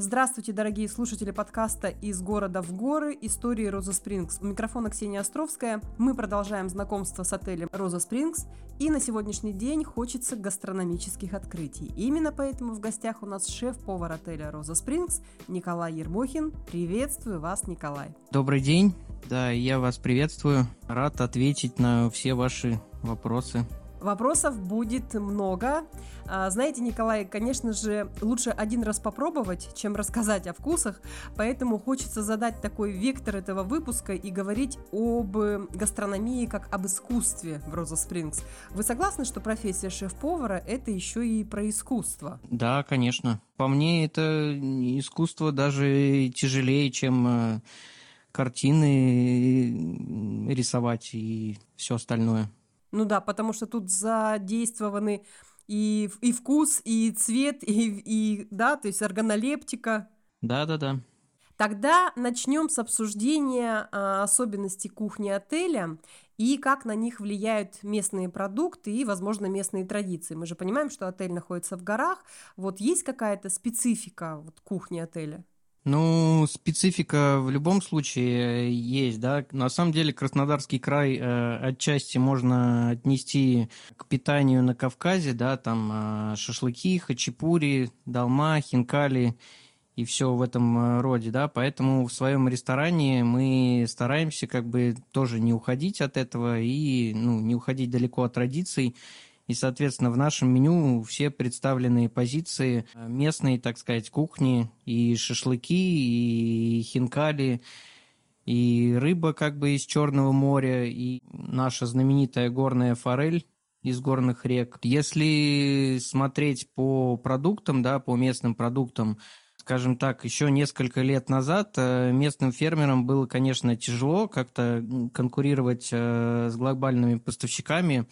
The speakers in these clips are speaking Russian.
Здравствуйте, дорогие слушатели подкаста «Из города в горы. Истории Роза Спрингс». У микрофона Ксения Островская. Мы продолжаем знакомство с отелем «Роза Спрингс». И на сегодняшний день хочется гастрономических открытий. Именно поэтому в гостях у нас шеф-повар отеля «Роза Спрингс» Николай Ермохин. Приветствую вас, Николай. Добрый день. Да, я вас приветствую. Рад ответить на все ваши вопросы. Вопросов будет много. А, знаете, Николай, конечно же, лучше один раз попробовать, чем рассказать о вкусах, поэтому хочется задать такой вектор этого выпуска и говорить об гастрономии как об искусстве в Роза Спрингс. Вы согласны, что профессия шеф-повара – это еще и про искусство? Да, конечно. По мне, это искусство даже тяжелее, чем э, картины рисовать и все остальное. Ну да, потому что тут задействованы и, и вкус, и цвет, и, и да, то есть органолептика. Да, да, да. Тогда начнем с обсуждения а, особенностей кухни отеля и как на них влияют местные продукты и, возможно, местные традиции. Мы же понимаем, что отель находится в горах. Вот есть какая-то специфика вот, кухни отеля? Ну, специфика в любом случае есть, да. На самом деле Краснодарский край э, отчасти можно отнести к питанию на Кавказе, да, там э, шашлыки, хачапури, долма, хинкали и все в этом э, роде, да. Поэтому в своем ресторане мы стараемся как бы тоже не уходить от этого и, ну, не уходить далеко от традиций и, соответственно, в нашем меню все представлены позиции э, местной, так сказать, кухни, и шашлыки, и хинкали, и рыба как бы из Черного моря, и наша знаменитая горная форель из горных рек. Если смотреть по продуктам, да, по местным продуктам, скажем так, еще несколько лет назад э, местным фермерам было, конечно, тяжело как-то конкурировать э, с глобальными поставщиками,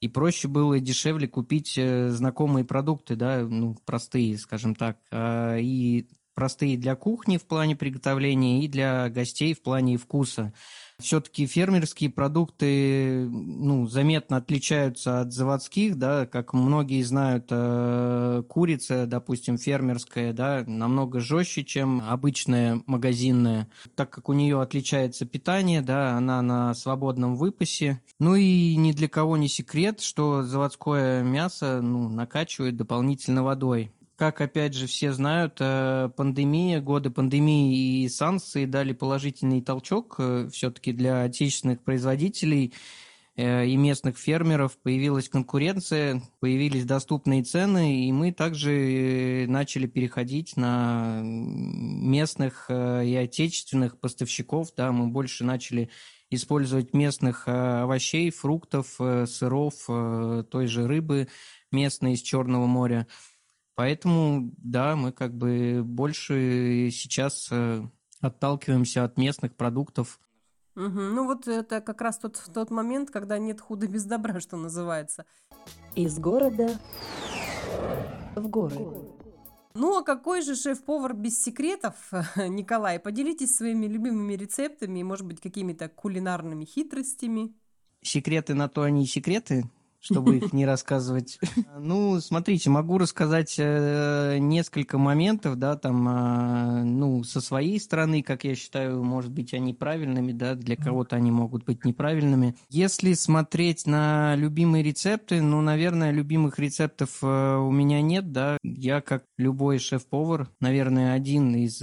и проще было и дешевле купить э, знакомые продукты, да, ну, простые, скажем так, а, и простые для кухни в плане приготовления и для гостей в плане вкуса. Все-таки фермерские продукты ну, заметно отличаются от заводских, да, как многие знают, э, курица, допустим, фермерская, да, намного жестче, чем обычная магазинная, так как у нее отличается питание, да, она на свободном выпасе. Ну и ни для кого не секрет, что заводское мясо ну, накачивает дополнительно водой. Как, опять же, все знают, э, пандемия, годы пандемии и санкции дали положительный толчок э, все-таки для отечественных производителей э, и местных фермеров. Появилась конкуренция, появились доступные цены, и мы также начали переходить на местных и отечественных поставщиков. Да, мы больше начали использовать местных овощей, фруктов, сыров, той же рыбы местной из Черного моря – Поэтому, да, мы как бы больше сейчас э, отталкиваемся от местных продуктов. Угу. Ну вот это как раз тот, тот момент, когда нет худа без добра, что называется. Из города в горы. Ну а какой же шеф-повар без секретов, Николай? Поделитесь своими любимыми рецептами и, может быть, какими-то кулинарными хитростями. Секреты на то они и секреты, чтобы их не рассказывать. Ну, смотрите, могу рассказать э, несколько моментов, да, там, э, ну, со своей стороны, как я считаю, может быть, они правильными, да, для кого-то они могут быть неправильными. Если смотреть на любимые рецепты, ну, наверное, любимых рецептов э, у меня нет, да. Я, как любой шеф-повар, наверное, один из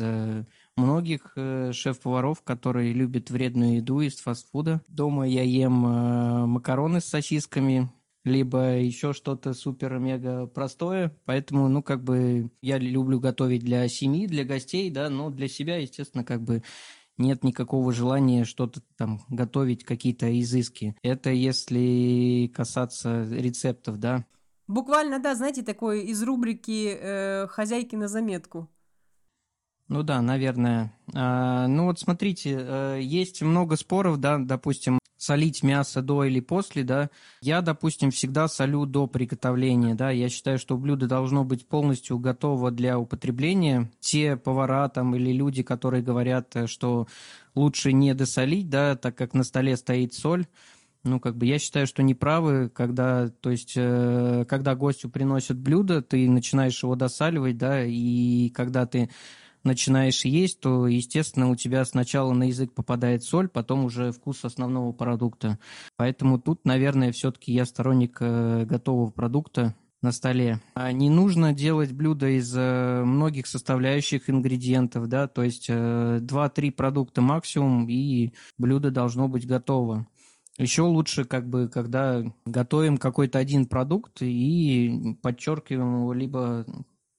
многих шеф-поваров, которые любят вредную еду из фастфуда. Дома я ем макароны с сосисками, либо еще что-то супер-мега простое. Поэтому, ну, как бы я люблю готовить для семьи, для гостей, да, но для себя, естественно, как бы нет никакого желания что-то там готовить, какие-то изыски. Это если касаться рецептов, да. Буквально, да, знаете, такой из рубрики э, «Хозяйки на заметку». Ну да, наверное. А, ну вот смотрите, э, есть много споров, да, допустим, солить мясо до или после, да. Я, допустим, всегда солю до приготовления, да. Я считаю, что блюдо должно быть полностью готово для употребления. Те повара там или люди, которые говорят, э, что лучше не досолить, да, так как на столе стоит соль, ну, как бы я считаю, что неправы, когда, то есть, э, когда гостю приносят блюдо, ты начинаешь его досаливать, да, и когда ты начинаешь есть, то, естественно, у тебя сначала на язык попадает соль, потом уже вкус основного продукта. Поэтому тут, наверное, все-таки я сторонник э, готового продукта на столе. А не нужно делать блюдо из э, многих составляющих ингредиентов, да, то есть 2-3 продукта максимум, и блюдо должно быть готово. Еще лучше, как бы, когда готовим какой-то один продукт и подчеркиваем его либо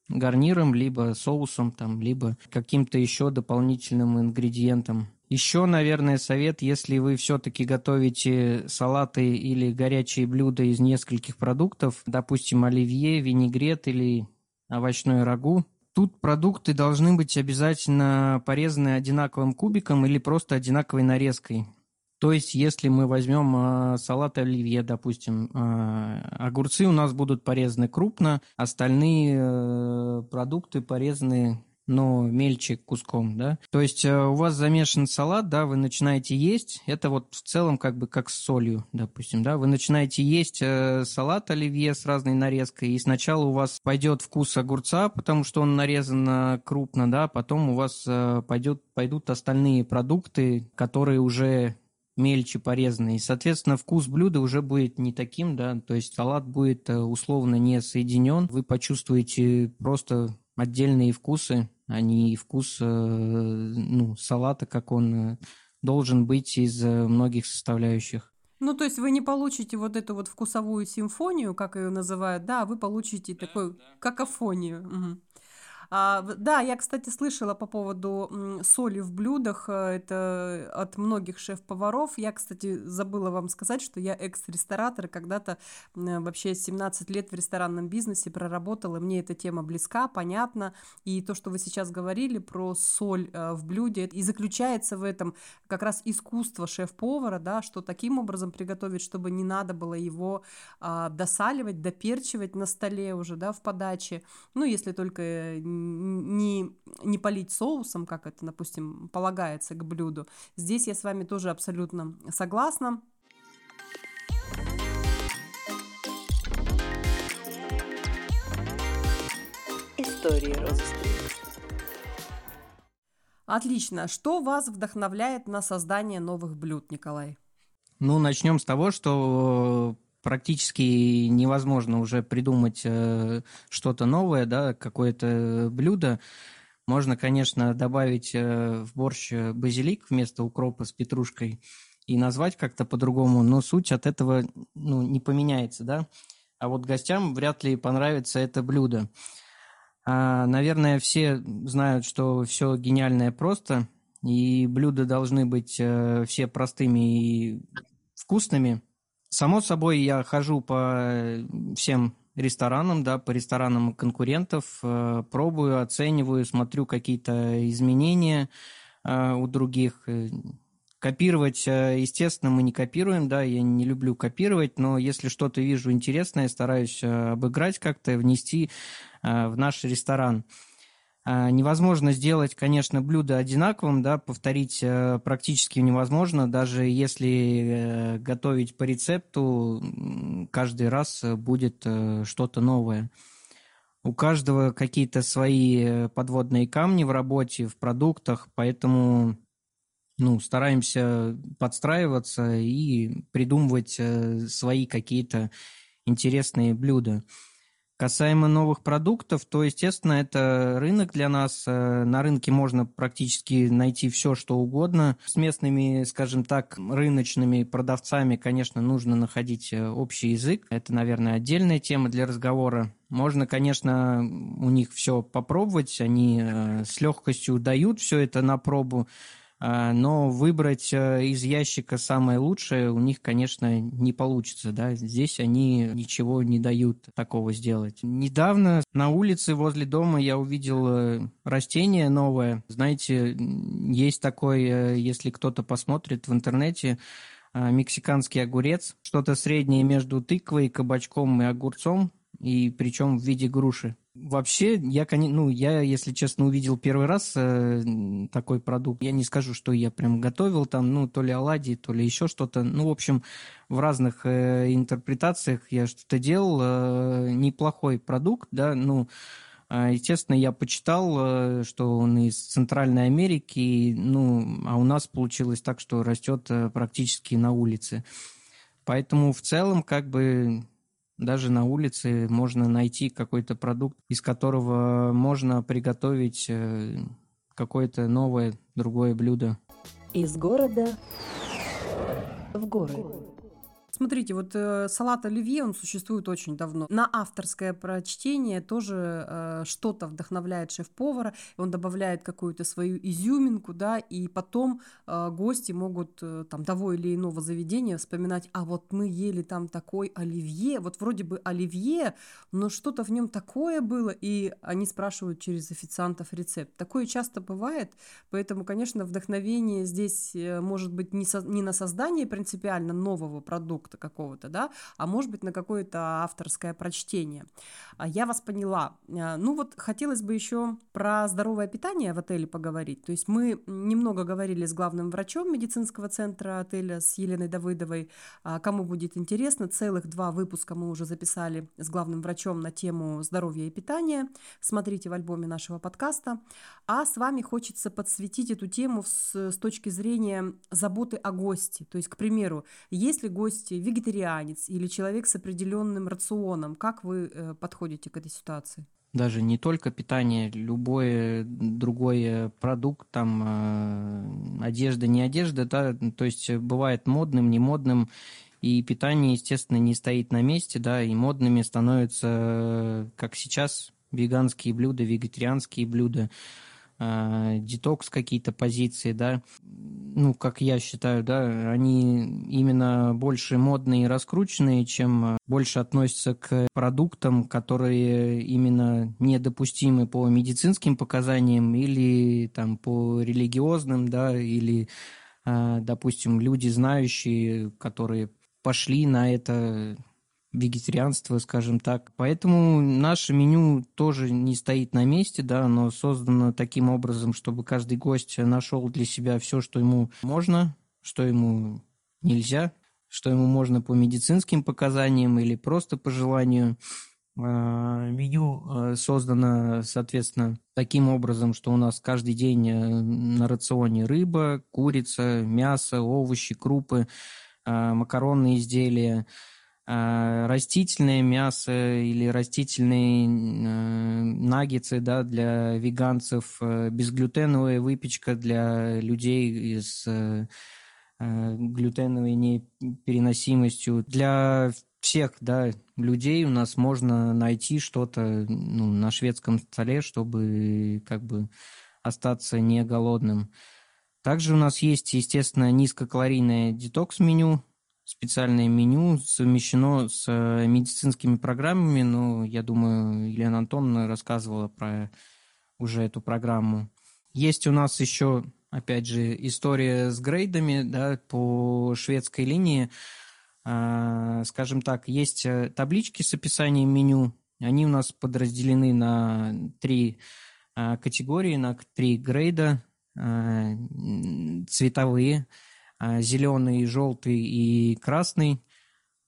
гарниром, либо соусом, там, либо каким-то еще дополнительным ингредиентом. Еще, наверное, совет, если вы все-таки готовите салаты или горячие блюда из нескольких продуктов, допустим, оливье, винегрет или овощной рагу, Тут продукты должны быть обязательно порезаны одинаковым кубиком или просто одинаковой нарезкой. То есть, если мы возьмем э, салат оливье, допустим, э, огурцы у нас будут порезаны крупно, остальные э, продукты порезаны но мельче куском, да. То есть э, у вас замешан салат, да, вы начинаете есть, это вот в целом как бы как с солью, допустим, да, вы начинаете есть э, салат оливье с разной нарезкой, и сначала у вас пойдет вкус огурца, потому что он нарезан крупно, да, потом у вас э, пойдет, пойдут остальные продукты, которые уже мельче порезанный. И, соответственно, вкус блюда уже будет не таким, да, то есть салат будет э, условно не соединен. Вы почувствуете просто отдельные вкусы, а не вкус э, ну, салата, как он э, должен быть из многих составляющих. Ну, то есть вы не получите вот эту вот вкусовую симфонию, как ее называют, да, вы получите да, такую да. какофонию. Угу. А, да, я, кстати, слышала по поводу соли в блюдах. Э, это от многих шеф-поваров. Я, кстати, забыла вам сказать, что я экс-ресторатор. Когда-то вообще 17 лет в ресторанном бизнесе проработала. Мне эта тема близка, понятна. И то, что вы сейчас говорили про соль э, в блюде, и заключается в этом как раз искусство шеф-повара, да, что таким образом приготовить, чтобы не надо было его а, досаливать, доперчивать на столе уже, да, в подаче. Ну, если только не, не полить соусом, как это, допустим, полагается к блюду. Здесь я с вами тоже абсолютно согласна. История розы Отлично. Что вас вдохновляет на создание новых блюд, Николай? Ну, начнем с того, что практически невозможно уже придумать э, что-то новое, да, какое-то блюдо. Можно, конечно, добавить э, в борщ базилик вместо укропа с петрушкой и назвать как-то по-другому, но суть от этого ну, не поменяется, да. А вот гостям вряд ли понравится это блюдо. А, наверное, все знают, что все гениальное просто, и блюда должны быть э, все простыми и вкусными – Само собой, я хожу по всем ресторанам, да, по ресторанам конкурентов, э, пробую, оцениваю, смотрю какие-то изменения э, у других. Э, копировать, естественно, мы не копируем, да, я не люблю копировать, но если что-то вижу интересное, стараюсь обыграть как-то, внести в наш ресторан. А, невозможно сделать, конечно, блюдо одинаковым, да, повторить э, практически невозможно, даже если э, готовить по рецепту, каждый раз будет э, что-то новое. У каждого какие-то свои подводные камни в работе, в продуктах, поэтому ну, стараемся подстраиваться и придумывать свои какие-то интересные блюда. Касаемо новых продуктов, то, естественно, это рынок для нас. Э, на рынке можно практически найти все, что угодно. С местными, скажем так, рыночными продавцами, конечно, нужно находить э, общий язык. Это, наверное, отдельная тема для разговора. Можно, конечно, у них все попробовать. Они э, с легкостью дают все это на пробу. А, но выбрать э, из ящика самое лучшее у них, конечно, не получится. Да? Здесь они ничего не дают такого сделать. Недавно на улице возле дома я увидел э, растение новое. Знаете, есть такое, э, если кто-то посмотрит в интернете, мексиканский огурец, что-то среднее между тыквой, кабачком и огурцом, и причем в виде груши. Вообще, я, ну, я, если честно, увидел первый раз э, такой продукт. Я не скажу, что я прям готовил там, ну, то ли оладьи, то ли еще что-то. Ну, в общем, в разных э, интерпретациях я что-то делал. Э, неплохой продукт, да, ну, э, Естественно, я почитал, э, что он из Центральной Америки, ну, а у нас получилось так, что растет э, практически на улице. Поэтому в целом, как бы, даже на улице можно найти какой-то продукт, из которого можно приготовить э, какое-то новое, другое блюдо. Из города в горы. Смотрите, вот э, салат оливье, он существует очень давно. На авторское прочтение тоже э, что-то вдохновляет шеф-повара, он добавляет какую-то свою изюминку, да, и потом э, гости могут э, там того или иного заведения вспоминать, а вот мы ели там такой оливье, вот вроде бы оливье, но что-то в нем такое было, и они спрашивают через официантов рецепт. Такое часто бывает, поэтому, конечно, вдохновение здесь э, может быть не, со, не на создание принципиально нового продукта, продукта какого-то, да, а может быть на какое-то авторское прочтение. А я вас поняла. А, ну вот хотелось бы еще про здоровое питание в отеле поговорить. То есть мы немного говорили с главным врачом медицинского центра отеля, с Еленой Давыдовой. А, кому будет интересно, целых два выпуска мы уже записали с главным врачом на тему здоровья и питания. Смотрите в альбоме нашего подкаста. А с вами хочется подсветить эту тему с, с точки зрения заботы о госте. То есть, к примеру, если гости вегетарианец или человек с определенным рационом, как вы э, подходите к этой ситуации? Даже не только питание, любой другой продукт, там э, одежда, не одежда, да, то есть бывает модным, не модным, и питание, естественно, не стоит на месте, да, и модными становятся, как сейчас, веганские блюда, вегетарианские блюда. А, детокс какие-то позиции, да, ну, как я считаю, да, они именно больше модные и раскрученные, чем а, больше относятся к продуктам, которые именно недопустимы по медицинским показаниям или там по религиозным, да, или, а, допустим, люди знающие, которые пошли на это вегетарианство, скажем так. Поэтому наше меню тоже не стоит на месте, да, оно создано таким образом, чтобы каждый гость нашел для себя все, что ему можно, что ему нельзя, что ему можно по медицинским показаниям или просто по желанию. А, меню а, создано, соответственно, таким образом, что у нас каждый день э, на рационе рыба, курица, мясо, овощи, крупы, а, макаронные изделия – растительное мясо или растительные э, наггетсы да, для веганцев, э, безглютеновая выпечка для людей с э, глютеновой непереносимостью. Для всех да, людей у нас можно найти что-то ну, на шведском столе, чтобы как бы остаться не голодным. Также у нас есть, естественно, низкокалорийное детокс-меню, специальное меню совмещено с э, медицинскими программами. Ну, я думаю, Елена Антоновна рассказывала про уже эту программу. Есть у нас еще, опять же, история с грейдами да, по шведской линии. А, скажем так, есть э, таблички с описанием меню. Они у нас подразделены на три а, категории, на три грейда а, цветовые – зеленый, желтый и красный.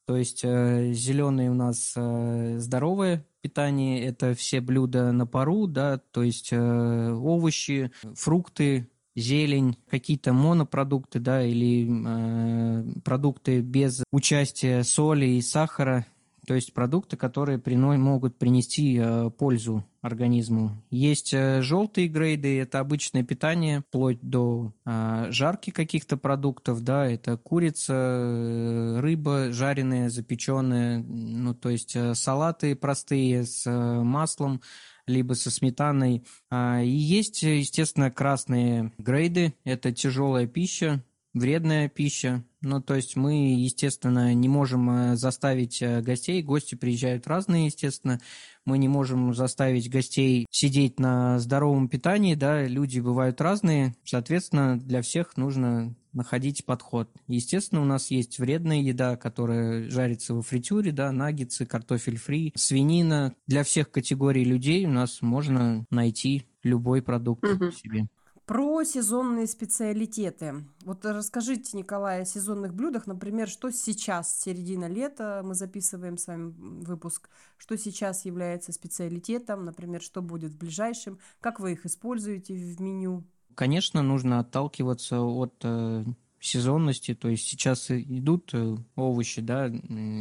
То есть э, зеленый у нас э, здоровое питание, это все блюда на пару, да, то есть э, овощи, фрукты, зелень, какие-то монопродукты, да, или э, продукты без участия соли и сахара, то есть продукты, которые прино- могут принести э, пользу организму. Есть э, желтые грейды, это обычное питание, вплоть до э, жарки каких-то продуктов, да, это курица, э, рыба жареная, запеченная, ну, то есть э, салаты простые с э, маслом, либо со сметаной. А, и есть, естественно, красные грейды, это тяжелая пища, вредная пища. Ну, то есть мы, естественно, не можем э, заставить э, гостей, гости приезжают разные, естественно, мы не можем заставить гостей сидеть на здоровом питании, да, люди бывают разные, соответственно, для всех нужно находить подход. Естественно, у нас есть вредная еда, которая жарится во фритюре, да, наггетсы, картофель фри, свинина. Для всех категорий людей у нас можно найти любой продукт угу. себе. Про сезонные специалитеты. Вот расскажите, Николай, о сезонных блюдах. Например, что сейчас, середина лета, мы записываем с вами выпуск, что сейчас является специалитетом, например, что будет в ближайшем, как вы их используете в меню? Конечно, нужно отталкиваться от э, сезонности, то есть сейчас идут э, овощи, да,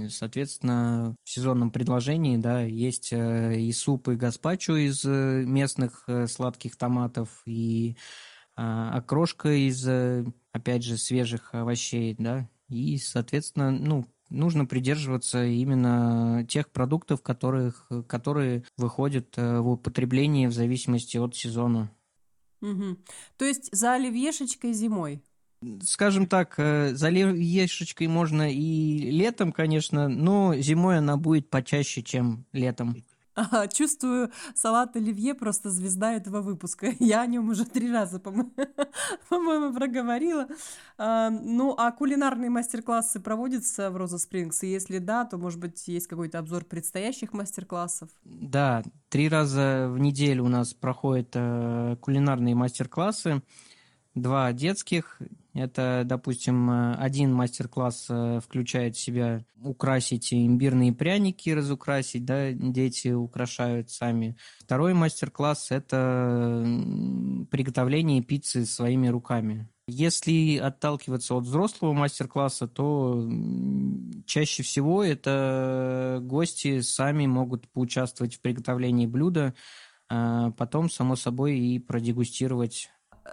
соответственно, в сезонном предложении, да, есть э, и суп, и гаспачо из э, местных сладких томатов, и а, окрошка из, опять же, свежих овощей, да, и, соответственно, ну, нужно придерживаться именно тех продуктов, которых, которые выходят в употребление в зависимости от сезона. Угу. То есть за оливьешечкой зимой? Скажем так, э, за ешечкой можно и летом, конечно, но зимой она будет почаще, чем летом. Ага, чувствую, салат оливье просто звезда этого выпуска. Я о нем уже три раза, по-моему, проговорила. А, ну, а кулинарные мастер-классы проводятся в Роза Спрингс? И если да, то, может быть, есть какой-то обзор предстоящих мастер-классов? Да, три раза в неделю у нас проходят э, кулинарные мастер-классы. Два детских, это, допустим, один мастер-класс э, включает в себя украсить имбирные пряники, разукрасить, да, дети украшают сами. Второй мастер-класс – это приготовление пиццы своими руками. Если отталкиваться от взрослого мастер-класса, то чаще всего это гости сами могут поучаствовать в приготовлении блюда, а потом, само собой, и продегустировать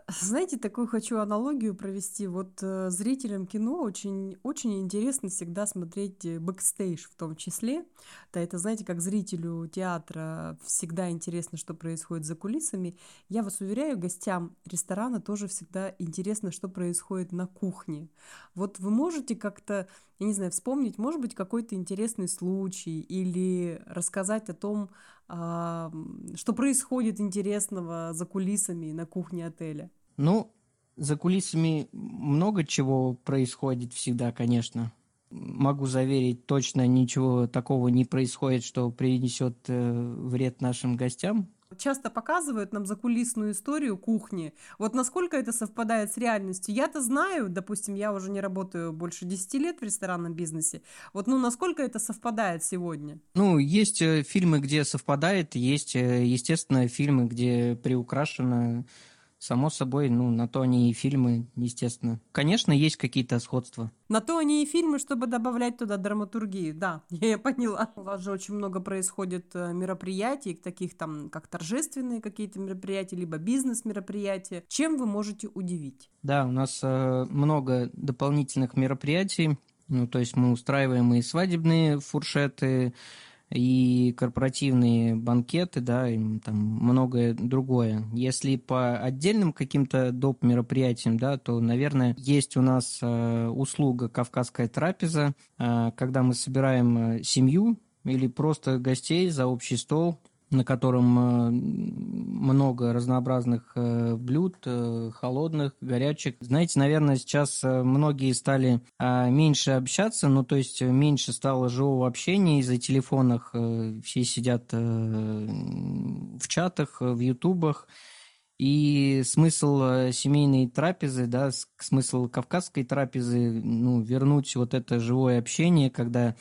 знаете, такую хочу аналогию провести. Вот э, зрителям кино очень, очень интересно всегда смотреть э, бэкстейдж в том числе. Да, это, знаете, как зрителю театра всегда интересно, что происходит за кулисами. Я вас уверяю, гостям ресторана тоже всегда интересно, что происходит на кухне. Вот вы можете как-то, я не знаю, вспомнить, может быть, какой-то интересный случай или рассказать о том, а, что происходит интересного за кулисами на кухне отеля? Ну, за кулисами много чего происходит всегда, конечно. Могу заверить, точно ничего такого не происходит, что принесет э, вред нашим гостям часто показывают нам закулисную историю кухни. Вот насколько это совпадает с реальностью. Я-то знаю, допустим, я уже не работаю больше 10 лет в ресторанном бизнесе. Вот, ну, насколько это совпадает сегодня? Ну, есть э, фильмы, где совпадает, есть, э, естественно, фильмы, где приукрашено Само собой, ну, на то они и фильмы, естественно. Конечно, есть какие-то сходства. На то они и фильмы, чтобы добавлять туда драматургию, да, я поняла. У вас же очень много происходит э, мероприятий, таких там, как торжественные какие-то мероприятия, либо бизнес-мероприятия. Чем вы можете удивить? Да, у нас э, много дополнительных мероприятий. Ну, то есть мы устраиваем и свадебные фуршеты, и корпоративные банкеты, да, и там многое другое. Если по отдельным каким-то доп. мероприятиям, да, то, наверное, есть у нас э, услуга «Кавказская трапеза», э, когда мы собираем э, семью или просто гостей за общий стол – на котором э, много разнообразных э, блюд, э, холодных, горячих. Знаете, наверное, сейчас многие стали меньше общаться, ну, то есть меньше стало живого общения из-за телефонов. Все сидят в чатах, в ютубах. И смысл семейной трапезы, да, смысл кавказской трапезы, ну, вернуть вот это живое общение, когда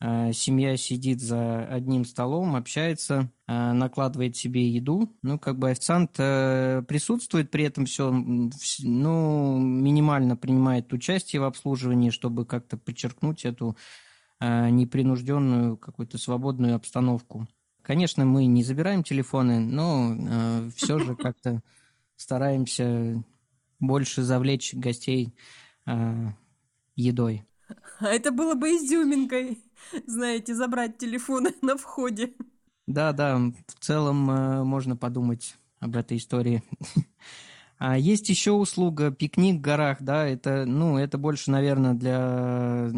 семья сидит за одним столом, общается, э, накладывает себе еду. Ну, как бы официант э, присутствует при этом все, ну, минимально принимает участие в обслуживании, чтобы как-то подчеркнуть эту непринужденную, какую-то свободную обстановку. Конечно, мы не забираем телефоны, но все же как-то стараемся больше завлечь гостей едой. А это было бы изюминкой, знаете, забрать телефоны на входе. Да, да, в целом э, можно подумать об этой истории. А есть еще услуга пикник в горах, да, это, ну, это больше, наверное, для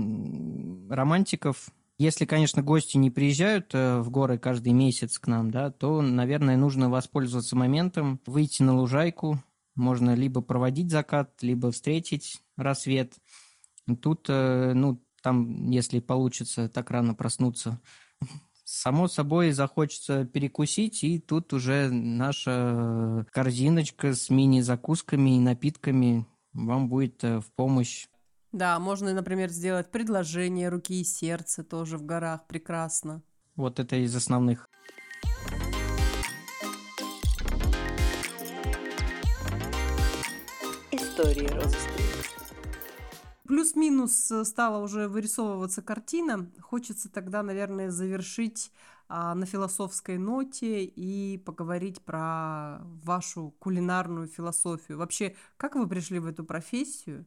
романтиков. Если, конечно, гости не приезжают э, в горы каждый месяц к нам, да, то, наверное, нужно воспользоваться моментом, выйти на лужайку, можно либо проводить закат, либо встретить рассвет. Тут, э, ну, там, если получится так рано проснуться, Само собой захочется перекусить, и тут уже наша корзиночка с мини-закусками и напитками вам будет э, в помощь. Да, можно, например, сделать предложение руки и сердца тоже в горах. Прекрасно. Вот это из основных. Истории розы Плюс-минус э, стала уже вырисовываться картина. Хочется тогда, наверное, завершить а, на философской ноте и поговорить про вашу кулинарную философию. Вообще, как вы пришли в эту профессию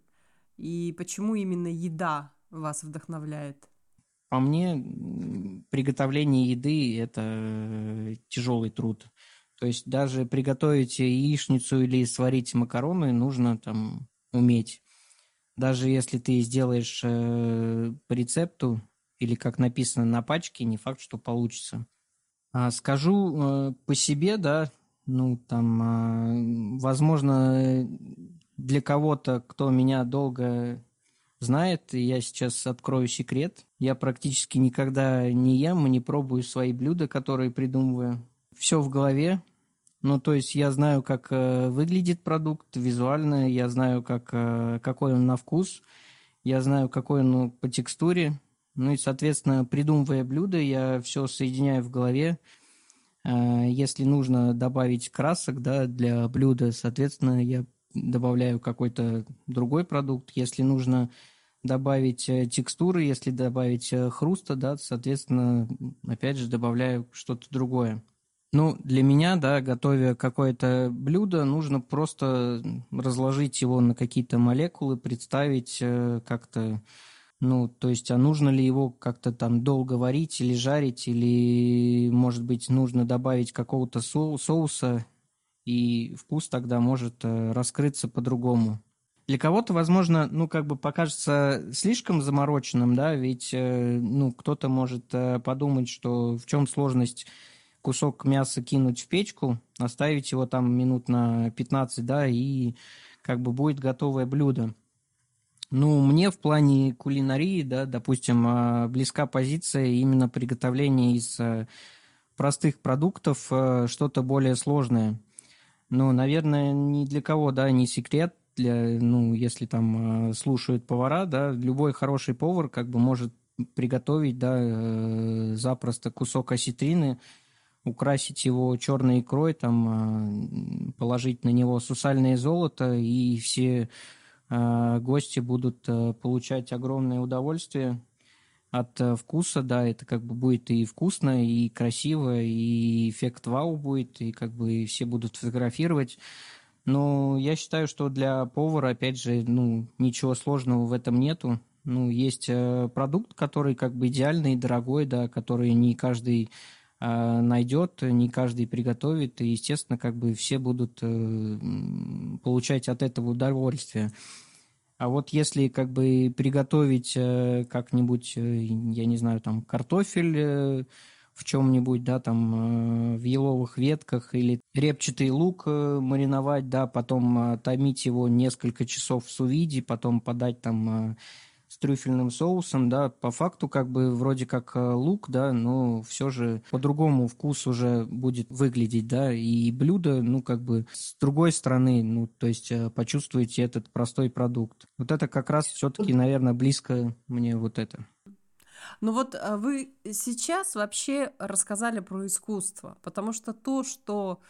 и почему именно еда вас вдохновляет? По мне, приготовление еды – это тяжелый труд. То есть даже приготовить яичницу или сварить макароны нужно там уметь. Даже если ты сделаешь э, по рецепту или как написано на пачке, не факт, что получится. А скажу э, по себе, да, ну там, э, возможно, для кого-то, кто меня долго знает, я сейчас открою секрет. Я практически никогда не ем и не пробую свои блюда, которые придумываю. Все в голове, ну, то есть я знаю, как э, выглядит продукт визуально, я знаю, как, э, какой он на вкус, я знаю, какой он ну, по текстуре. Ну и, соответственно, придумывая блюдо, я все соединяю в голове. Э, если нужно добавить красок да, для блюда, соответственно, я добавляю какой-то другой продукт. Если нужно добавить э, текстуры, если добавить э, хруста, да, соответственно, опять же, добавляю что-то другое. Ну, для меня, да, готовя какое-то блюдо, нужно просто разложить его на какие-то молекулы, представить э, как-то, ну, то есть, а нужно ли его как-то там долго варить или жарить, или, может быть, нужно добавить какого-то со- соуса, и вкус тогда может э, раскрыться по-другому. Для кого-то, возможно, ну, как бы покажется слишком замороченным, да, ведь, э, ну, кто-то может подумать, что в чем сложность кусок мяса кинуть в печку, оставить его там минут на 15, да, и как бы будет готовое блюдо. Ну, мне в плане кулинарии, да, допустим, а, близка позиция именно приготовления из э, простых продуктов э, что-то более сложное. Ну, наверное, ни для кого, да, не секрет, для, ну, если там э, слушают повара, да, любой хороший повар как бы может приготовить, да, запросто кусок осетрины украсить его черной икрой, там, а, положить на него сусальное золото, и все а, гости будут а, получать огромное удовольствие от вкуса, да, это как бы будет и вкусно, и красиво, и эффект вау будет, и как бы все будут фотографировать. Но я считаю, что для повара, опять же, ну, ничего сложного в этом нету. Ну, есть продукт, который как бы идеальный, дорогой, да, который не каждый найдет, не каждый приготовит, и, естественно, как бы все будут э, получать от этого удовольствие. А вот если как бы приготовить э, как-нибудь, э, я не знаю, там картофель в чем-нибудь, да, там в еловых ветках или репчатый лук мариновать, да, потом томить его несколько часов в сувиде, потом подать там с трюфельным соусом, да, по факту как бы вроде как э, лук, да, но все же по-другому вкус уже будет выглядеть, да, и блюдо, ну, как бы с другой стороны, ну, то есть э, почувствуете этот простой продукт. Вот это как раз все-таки, наверное, близко мне вот это. Ну вот а вы сейчас вообще рассказали про искусство, потому что то, что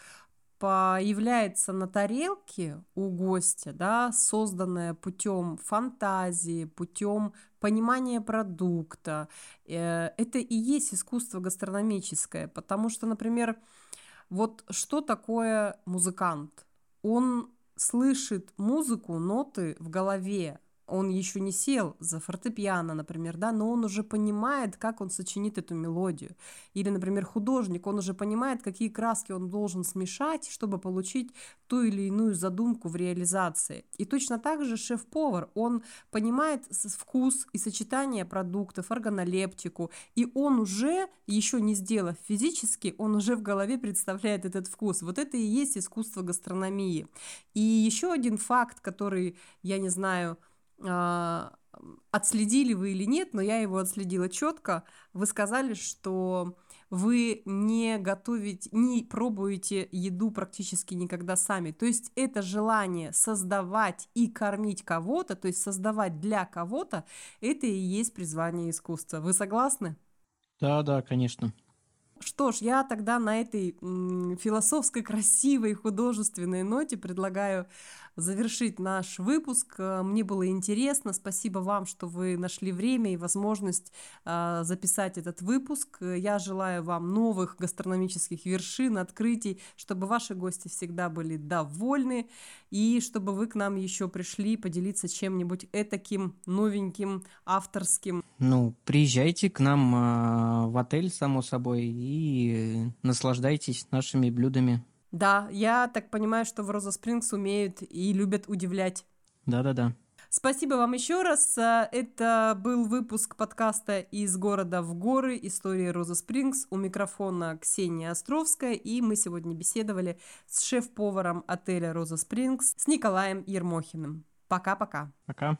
появляется на тарелке у гостя, да, созданное путем фантазии, путем понимания продукта. Э, это и есть искусство гастрономическое, потому что, например, вот что такое музыкант? Он слышит музыку, ноты в голове, он еще не сел за фортепиано, например, да, но он уже понимает, как он сочинит эту мелодию. Или, например, художник, он уже понимает, какие краски он должен смешать, чтобы получить ту или иную задумку в реализации. И точно так же шеф-повар, он понимает вкус и сочетание продуктов, органолептику, и он уже, еще не сделав физически, он уже в голове представляет этот вкус. Вот это и есть искусство гастрономии. И еще один факт, который, я не знаю, отследили вы или нет, но я его отследила четко. Вы сказали, что вы не готовите, не пробуете еду практически никогда сами. То есть это желание создавать и кормить кого-то, то есть создавать для кого-то, это и есть призвание искусства. Вы согласны? Да, да, конечно. Что ж, я тогда на этой философской, красивой, художественной ноте предлагаю завершить наш выпуск. Э, мне было интересно. Спасибо вам, что вы нашли время и возможность э, записать этот выпуск. Я желаю вам новых гастрономических вершин, открытий, чтобы ваши гости всегда были довольны и чтобы вы к нам еще пришли поделиться чем-нибудь этаким новеньким, авторским. Ну, приезжайте к нам э, в отель, само собой, и наслаждайтесь нашими блюдами. Да, я так понимаю, что в Роза Спрингс умеют и любят удивлять. Да-да-да. Спасибо вам еще раз. А, это был выпуск подкаста «Из города в горы. Истории Роза Спрингс». У микрофона Ксения Островская. И мы сегодня беседовали с шеф-поваром отеля «Роза Спрингс» с Николаем Ермохиным. Пока-пока. Пока.